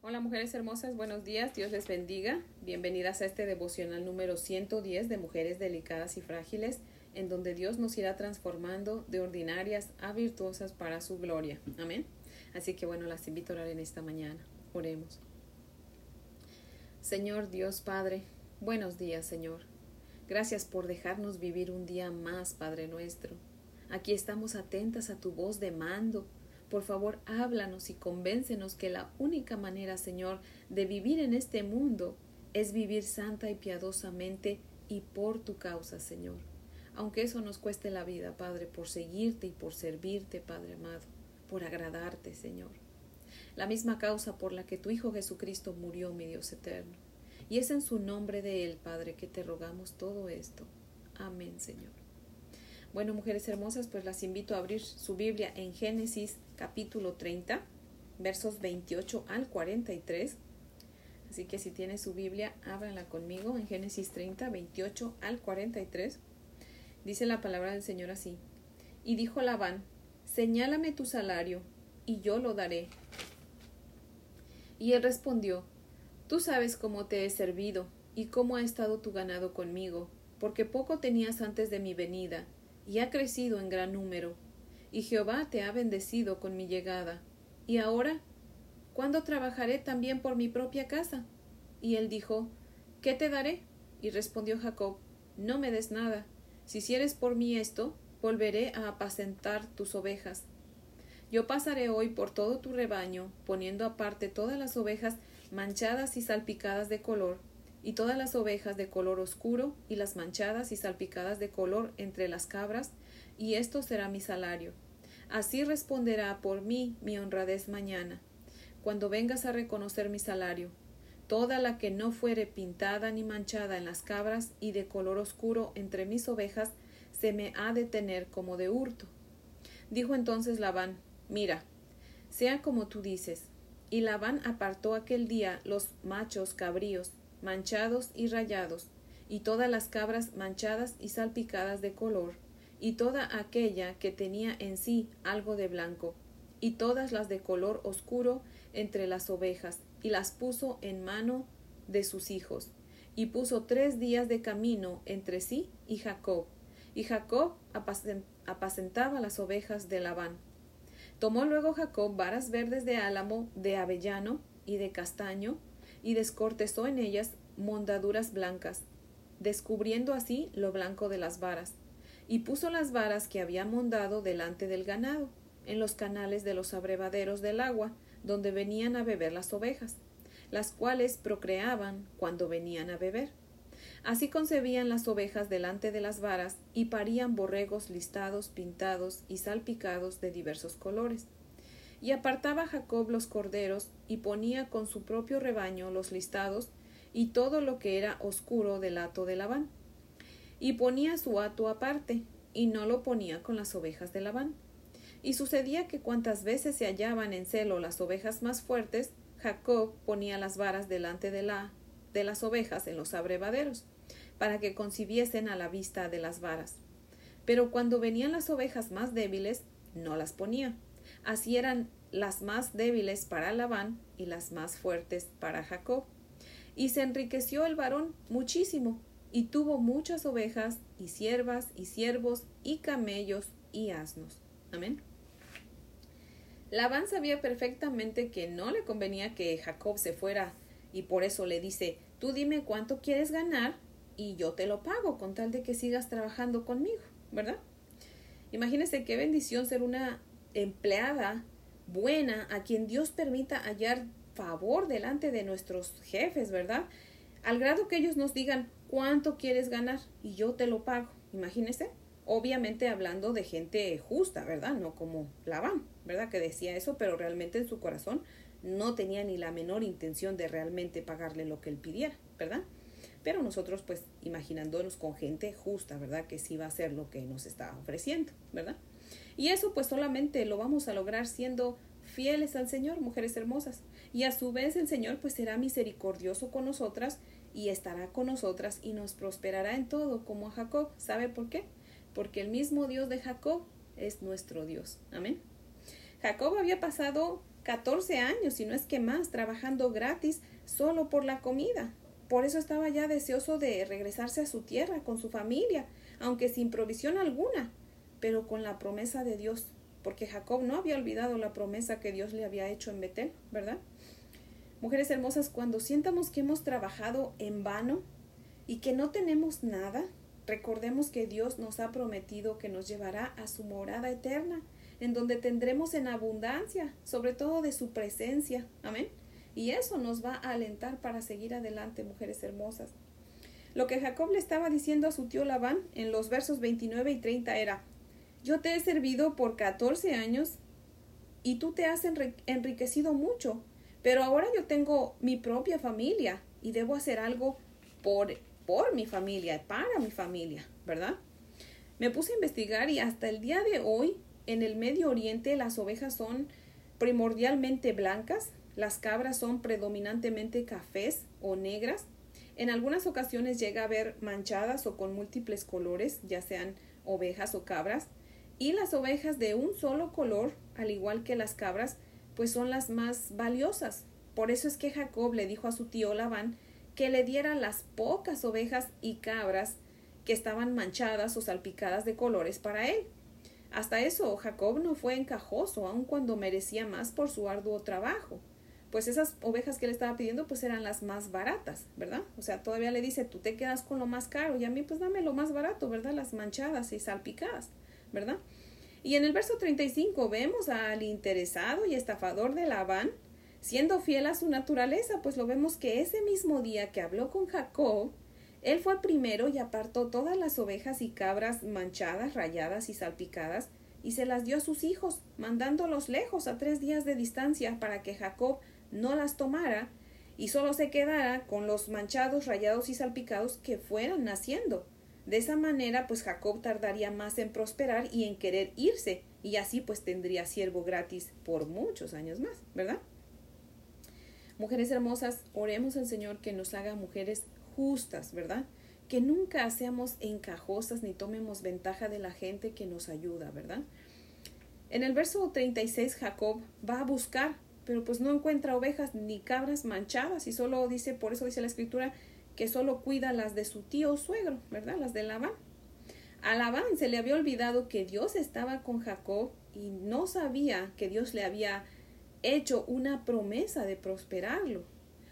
Hola mujeres hermosas, buenos días, Dios les bendiga. Bienvenidas a este devocional número 110 de Mujeres Delicadas y Frágiles, en donde Dios nos irá transformando de ordinarias a virtuosas para su gloria. Amén. Así que bueno, las invito a orar en esta mañana. Oremos. Señor Dios Padre, buenos días Señor. Gracias por dejarnos vivir un día más, Padre nuestro. Aquí estamos atentas a tu voz de mando por favor, háblanos y convéncenos que la única manera, Señor, de vivir en este mundo es vivir santa y piadosamente y por tu causa, Señor. Aunque eso nos cueste la vida, Padre, por seguirte y por servirte, Padre amado, por agradarte, Señor. La misma causa por la que tu Hijo Jesucristo murió, mi Dios eterno. Y es en su nombre de Él, Padre, que te rogamos todo esto. Amén, Señor. Bueno, mujeres hermosas, pues las invito a abrir su Biblia en Génesis capítulo 30, versos 28 al 43. Así que si tiene su Biblia, ábranla conmigo en Génesis 30, 28 al 43. Dice la palabra del Señor así. Y dijo Labán, señálame tu salario, y yo lo daré. Y él respondió, Tú sabes cómo te he servido, y cómo ha estado tu ganado conmigo, porque poco tenías antes de mi venida, y ha crecido en gran número, y Jehová te ha bendecido con mi llegada. ¿Y ahora? ¿Cuándo trabajaré también por mi propia casa? Y él dijo, ¿Qué te daré? Y respondió Jacob, No me des nada. Si hicieres por mí esto, volveré a apacentar tus ovejas. Yo pasaré hoy por todo tu rebaño, poniendo aparte todas las ovejas manchadas y salpicadas de color, y todas las ovejas de color oscuro y las manchadas y salpicadas de color entre las cabras, y esto será mi salario. Así responderá por mí mi honradez mañana, cuando vengas a reconocer mi salario. Toda la que no fuere pintada ni manchada en las cabras y de color oscuro entre mis ovejas, se me ha de tener como de hurto. Dijo entonces Labán, Mira, sea como tú dices. Y Labán apartó aquel día los machos cabríos manchados y rayados, y todas las cabras manchadas y salpicadas de color, y toda aquella que tenía en sí algo de blanco, y todas las de color oscuro entre las ovejas, y las puso en mano de sus hijos, y puso tres días de camino entre sí y Jacob, y Jacob apacentaba las ovejas de Labán. Tomó luego Jacob varas verdes de álamo, de avellano y de castaño, y descortezó en ellas mondaduras blancas, descubriendo así lo blanco de las varas, y puso las varas que había mondado delante del ganado, en los canales de los abrevaderos del agua, donde venían a beber las ovejas, las cuales procreaban cuando venían a beber. Así concebían las ovejas delante de las varas y parían borregos listados, pintados y salpicados de diversos colores. Y apartaba Jacob los corderos y ponía con su propio rebaño los listados y todo lo que era oscuro del hato de Labán. Y ponía su hato aparte, y no lo ponía con las ovejas de Labán. Y sucedía que cuantas veces se hallaban en celo las ovejas más fuertes, Jacob ponía las varas delante de, la, de las ovejas en los abrevaderos, para que concibiesen a la vista de las varas. Pero cuando venían las ovejas más débiles, no las ponía. Así eran las más débiles para Labán y las más fuertes para Jacob. Y se enriqueció el varón muchísimo, y tuvo muchas ovejas, y siervas, y siervos, y camellos, y asnos. Amén. Labán sabía perfectamente que no le convenía que Jacob se fuera, y por eso le dice Tú dime cuánto quieres ganar, y yo te lo pago, con tal de que sigas trabajando conmigo, ¿verdad? Imagínese qué bendición ser una empleada buena a quien Dios permita hallar favor delante de nuestros jefes, ¿verdad? Al grado que ellos nos digan cuánto quieres ganar y yo te lo pago. Imagínese. Obviamente hablando de gente justa, ¿verdad? No como Labán, ¿verdad? Que decía eso, pero realmente en su corazón no tenía ni la menor intención de realmente pagarle lo que él pidiera, ¿verdad? Pero nosotros pues imaginándonos con gente justa, ¿verdad? Que sí va a hacer lo que nos está ofreciendo, ¿verdad? Y eso pues solamente lo vamos a lograr siendo fieles al Señor, mujeres hermosas. Y a su vez el Señor pues será misericordioso con nosotras y estará con nosotras y nos prosperará en todo como a Jacob. ¿Sabe por qué? Porque el mismo Dios de Jacob es nuestro Dios. Amén. Jacob había pasado 14 años, si no es que más, trabajando gratis solo por la comida. Por eso estaba ya deseoso de regresarse a su tierra con su familia, aunque sin provisión alguna, pero con la promesa de Dios, porque Jacob no había olvidado la promesa que Dios le había hecho en Betel, ¿verdad? Mujeres hermosas, cuando sientamos que hemos trabajado en vano y que no tenemos nada, recordemos que Dios nos ha prometido que nos llevará a su morada eterna, en donde tendremos en abundancia, sobre todo de su presencia. Amén. Y eso nos va a alentar para seguir adelante, mujeres hermosas. Lo que Jacob le estaba diciendo a su tío Labán en los versos 29 y 30 era, yo te he servido por 14 años y tú te has enriquecido mucho, pero ahora yo tengo mi propia familia y debo hacer algo por, por mi familia, para mi familia, ¿verdad? Me puse a investigar y hasta el día de hoy en el Medio Oriente las ovejas son primordialmente blancas, las cabras son predominantemente cafés o negras. En algunas ocasiones llega a haber manchadas o con múltiples colores, ya sean ovejas o cabras. Y las ovejas de un solo color, al igual que las cabras, pues son las más valiosas. Por eso es que Jacob le dijo a su tío Labán que le diera las pocas ovejas y cabras que estaban manchadas o salpicadas de colores para él. Hasta eso Jacob no fue encajoso, aun cuando merecía más por su arduo trabajo pues esas ovejas que le estaba pidiendo pues eran las más baratas, ¿verdad? O sea, todavía le dice, tú te quedas con lo más caro y a mí pues dame lo más barato, ¿verdad? Las manchadas y salpicadas, ¿verdad? Y en el verso 35 vemos al interesado y estafador de Labán, siendo fiel a su naturaleza, pues lo vemos que ese mismo día que habló con Jacob, él fue primero y apartó todas las ovejas y cabras manchadas, rayadas y salpicadas, y se las dio a sus hijos, mandándolos lejos a tres días de distancia para que Jacob no las tomara y solo se quedara con los manchados, rayados y salpicados que fueran naciendo. De esa manera, pues Jacob tardaría más en prosperar y en querer irse, y así pues tendría siervo gratis por muchos años más, ¿verdad? Mujeres hermosas, oremos al Señor que nos haga mujeres justas, ¿verdad? Que nunca seamos encajosas ni tomemos ventaja de la gente que nos ayuda, ¿verdad? En el verso 36 Jacob va a buscar pero pues no encuentra ovejas ni cabras manchadas y solo dice, por eso dice la escritura, que solo cuida las de su tío suegro, ¿verdad? Las de Labán. A Labán se le había olvidado que Dios estaba con Jacob y no sabía que Dios le había hecho una promesa de prosperarlo.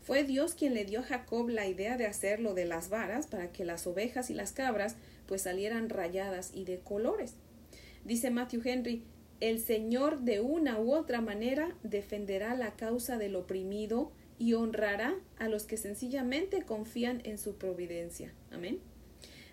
Fue Dios quien le dio a Jacob la idea de hacerlo de las varas para que las ovejas y las cabras pues salieran rayadas y de colores. Dice Matthew Henry, el Señor de una u otra manera defenderá la causa del oprimido y honrará a los que sencillamente confían en su providencia. Amén.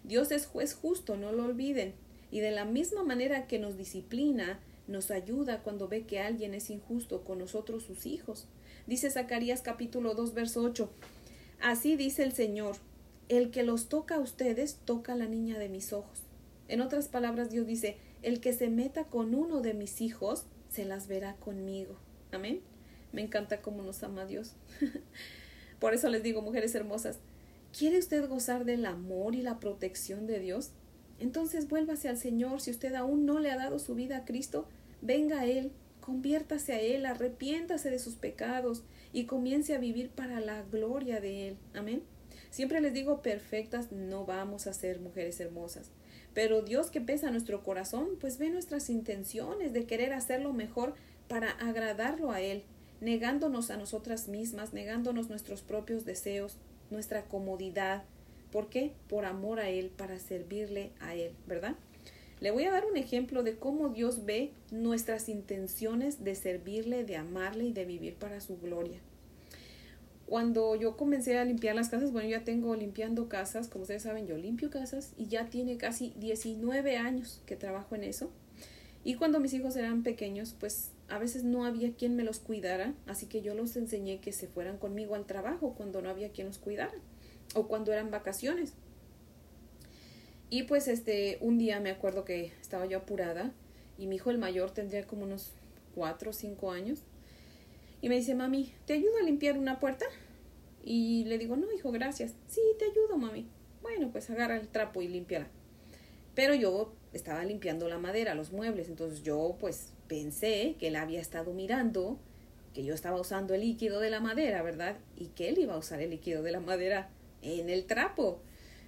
Dios es juez justo, no lo olviden. Y de la misma manera que nos disciplina, nos ayuda cuando ve que alguien es injusto con nosotros sus hijos. Dice Zacarías capítulo 2, verso 8. Así dice el Señor, el que los toca a ustedes toca a la niña de mis ojos. En otras palabras, Dios dice, el que se meta con uno de mis hijos, se las verá conmigo. Amén. Me encanta cómo nos ama Dios. Por eso les digo, mujeres hermosas, ¿quiere usted gozar del amor y la protección de Dios? Entonces vuélvase al Señor. Si usted aún no le ha dado su vida a Cristo, venga a Él, conviértase a Él, arrepiéntase de sus pecados y comience a vivir para la gloria de Él. Amén. Siempre les digo, perfectas no vamos a ser mujeres hermosas. Pero Dios que pesa nuestro corazón, pues ve nuestras intenciones de querer hacerlo mejor para agradarlo a Él, negándonos a nosotras mismas, negándonos nuestros propios deseos, nuestra comodidad. ¿Por qué? Por amor a Él, para servirle a Él, ¿verdad? Le voy a dar un ejemplo de cómo Dios ve nuestras intenciones de servirle, de amarle y de vivir para su gloria cuando yo comencé a limpiar las casas, bueno, ya tengo limpiando casas, como ustedes saben, yo limpio casas y ya tiene casi 19 años que trabajo en eso. Y cuando mis hijos eran pequeños, pues a veces no había quien me los cuidara, así que yo los enseñé que se fueran conmigo al trabajo cuando no había quien los cuidara o cuando eran vacaciones. Y pues este, un día me acuerdo que estaba yo apurada y mi hijo el mayor tendría como unos 4 o 5 años y me dice, mami, ¿te ayudo a limpiar una puerta? Y le digo, no, hijo, gracias. Sí, te ayudo, mami. Bueno, pues agarra el trapo y límpiala. Pero yo estaba limpiando la madera, los muebles, entonces yo pues pensé que él había estado mirando que yo estaba usando el líquido de la madera, ¿verdad? Y que él iba a usar el líquido de la madera en el trapo.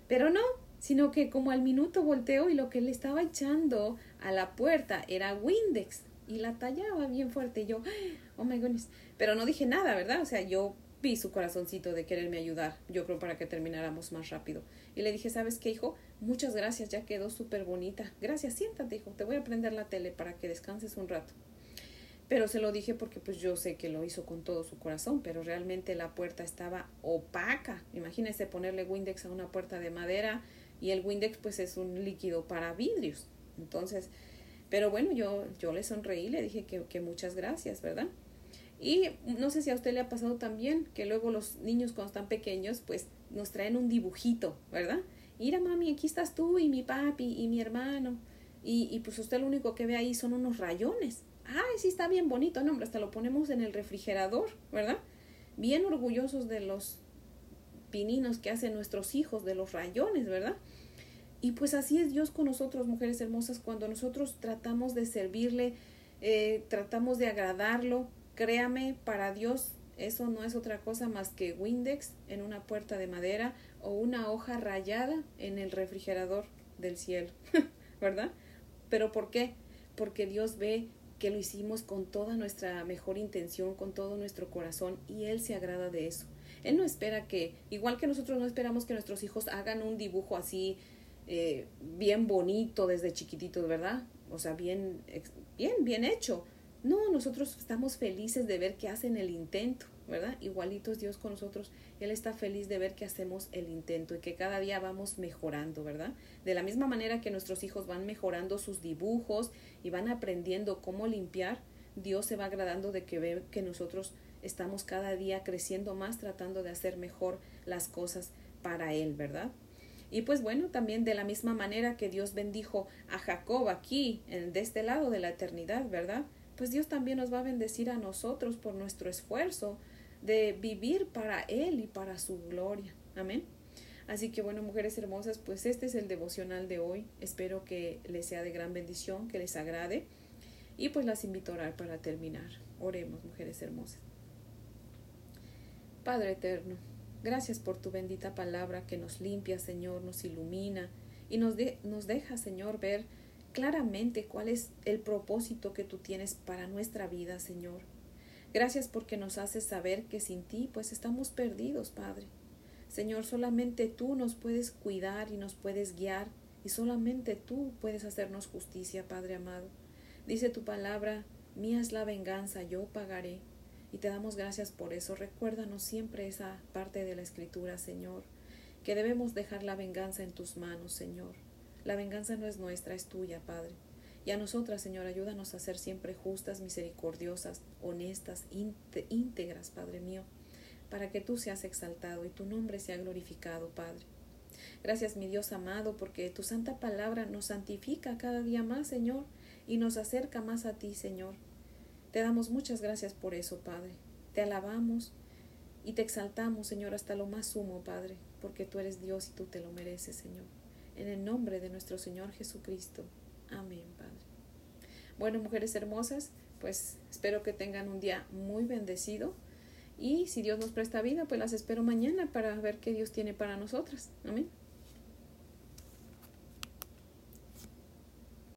Pero no, sino que como al minuto volteó y lo que le estaba echando a la puerta era Windex y la tallaba bien fuerte. Y yo, oh my goodness. Pero no dije nada, ¿verdad? O sea, yo vi su corazoncito de quererme ayudar, yo creo para que termináramos más rápido. Y le dije, ¿sabes qué, hijo? Muchas gracias, ya quedó súper bonita. Gracias, siéntate, hijo, te voy a prender la tele para que descanses un rato. Pero se lo dije porque pues yo sé que lo hizo con todo su corazón, pero realmente la puerta estaba opaca. Imagínese ponerle Windex a una puerta de madera y el Windex pues es un líquido para vidrios. Entonces, pero bueno, yo, yo le sonreí, le dije que, que muchas gracias, ¿verdad? Y no sé si a usted le ha pasado también que luego los niños cuando están pequeños pues nos traen un dibujito, ¿verdad? Mira mami, aquí estás tú y mi papi y mi hermano. Y, y pues usted lo único que ve ahí son unos rayones. Ay, sí está bien bonito, no, hombre, hasta lo ponemos en el refrigerador, ¿verdad? Bien orgullosos de los pininos que hacen nuestros hijos, de los rayones, ¿verdad? Y pues así es Dios con nosotros, mujeres hermosas, cuando nosotros tratamos de servirle, eh, tratamos de agradarlo, Créame, para Dios eso no es otra cosa más que Windex en una puerta de madera o una hoja rayada en el refrigerador del cielo, ¿verdad? Pero ¿por qué? Porque Dios ve que lo hicimos con toda nuestra mejor intención, con todo nuestro corazón y Él se agrada de eso. Él no espera que, igual que nosotros no esperamos que nuestros hijos hagan un dibujo así eh, bien bonito desde chiquititos, ¿verdad? O sea, bien, bien, bien hecho. No, nosotros estamos felices de ver que hacen el intento, ¿verdad? Igualito es Dios con nosotros. Él está feliz de ver que hacemos el intento y que cada día vamos mejorando, ¿verdad? De la misma manera que nuestros hijos van mejorando sus dibujos y van aprendiendo cómo limpiar, Dios se va agradando de que ve que nosotros estamos cada día creciendo más, tratando de hacer mejor las cosas para Él, ¿verdad? Y pues bueno, también de la misma manera que Dios bendijo a Jacob aquí, en, de este lado de la eternidad, ¿verdad? Pues Dios también nos va a bendecir a nosotros por nuestro esfuerzo de vivir para Él y para su gloria. Amén. Así que bueno, mujeres hermosas, pues este es el devocional de hoy. Espero que les sea de gran bendición, que les agrade. Y pues las invito a orar para terminar. Oremos, mujeres hermosas. Padre eterno, gracias por tu bendita palabra que nos limpia, Señor, nos ilumina y nos, nos deja, Señor, ver claramente cuál es el propósito que tú tienes para nuestra vida, Señor. Gracias porque nos haces saber que sin ti pues estamos perdidos, Padre. Señor, solamente tú nos puedes cuidar y nos puedes guiar y solamente tú puedes hacernos justicia, Padre amado. Dice tu palabra, mía es la venganza, yo pagaré. Y te damos gracias por eso. Recuérdanos siempre esa parte de la escritura, Señor, que debemos dejar la venganza en tus manos, Señor. La venganza no es nuestra, es tuya, Padre. Y a nosotras, Señor, ayúdanos a ser siempre justas, misericordiosas, honestas, íntegras, Padre mío, para que tú seas exaltado y tu nombre sea glorificado, Padre. Gracias, mi Dios amado, porque tu santa palabra nos santifica cada día más, Señor, y nos acerca más a ti, Señor. Te damos muchas gracias por eso, Padre. Te alabamos y te exaltamos, Señor, hasta lo más sumo, Padre, porque tú eres Dios y tú te lo mereces, Señor en el nombre de nuestro Señor Jesucristo. Amén, Padre. Bueno, mujeres hermosas, pues espero que tengan un día muy bendecido y si Dios nos presta vida, pues las espero mañana para ver qué Dios tiene para nosotras. Amén.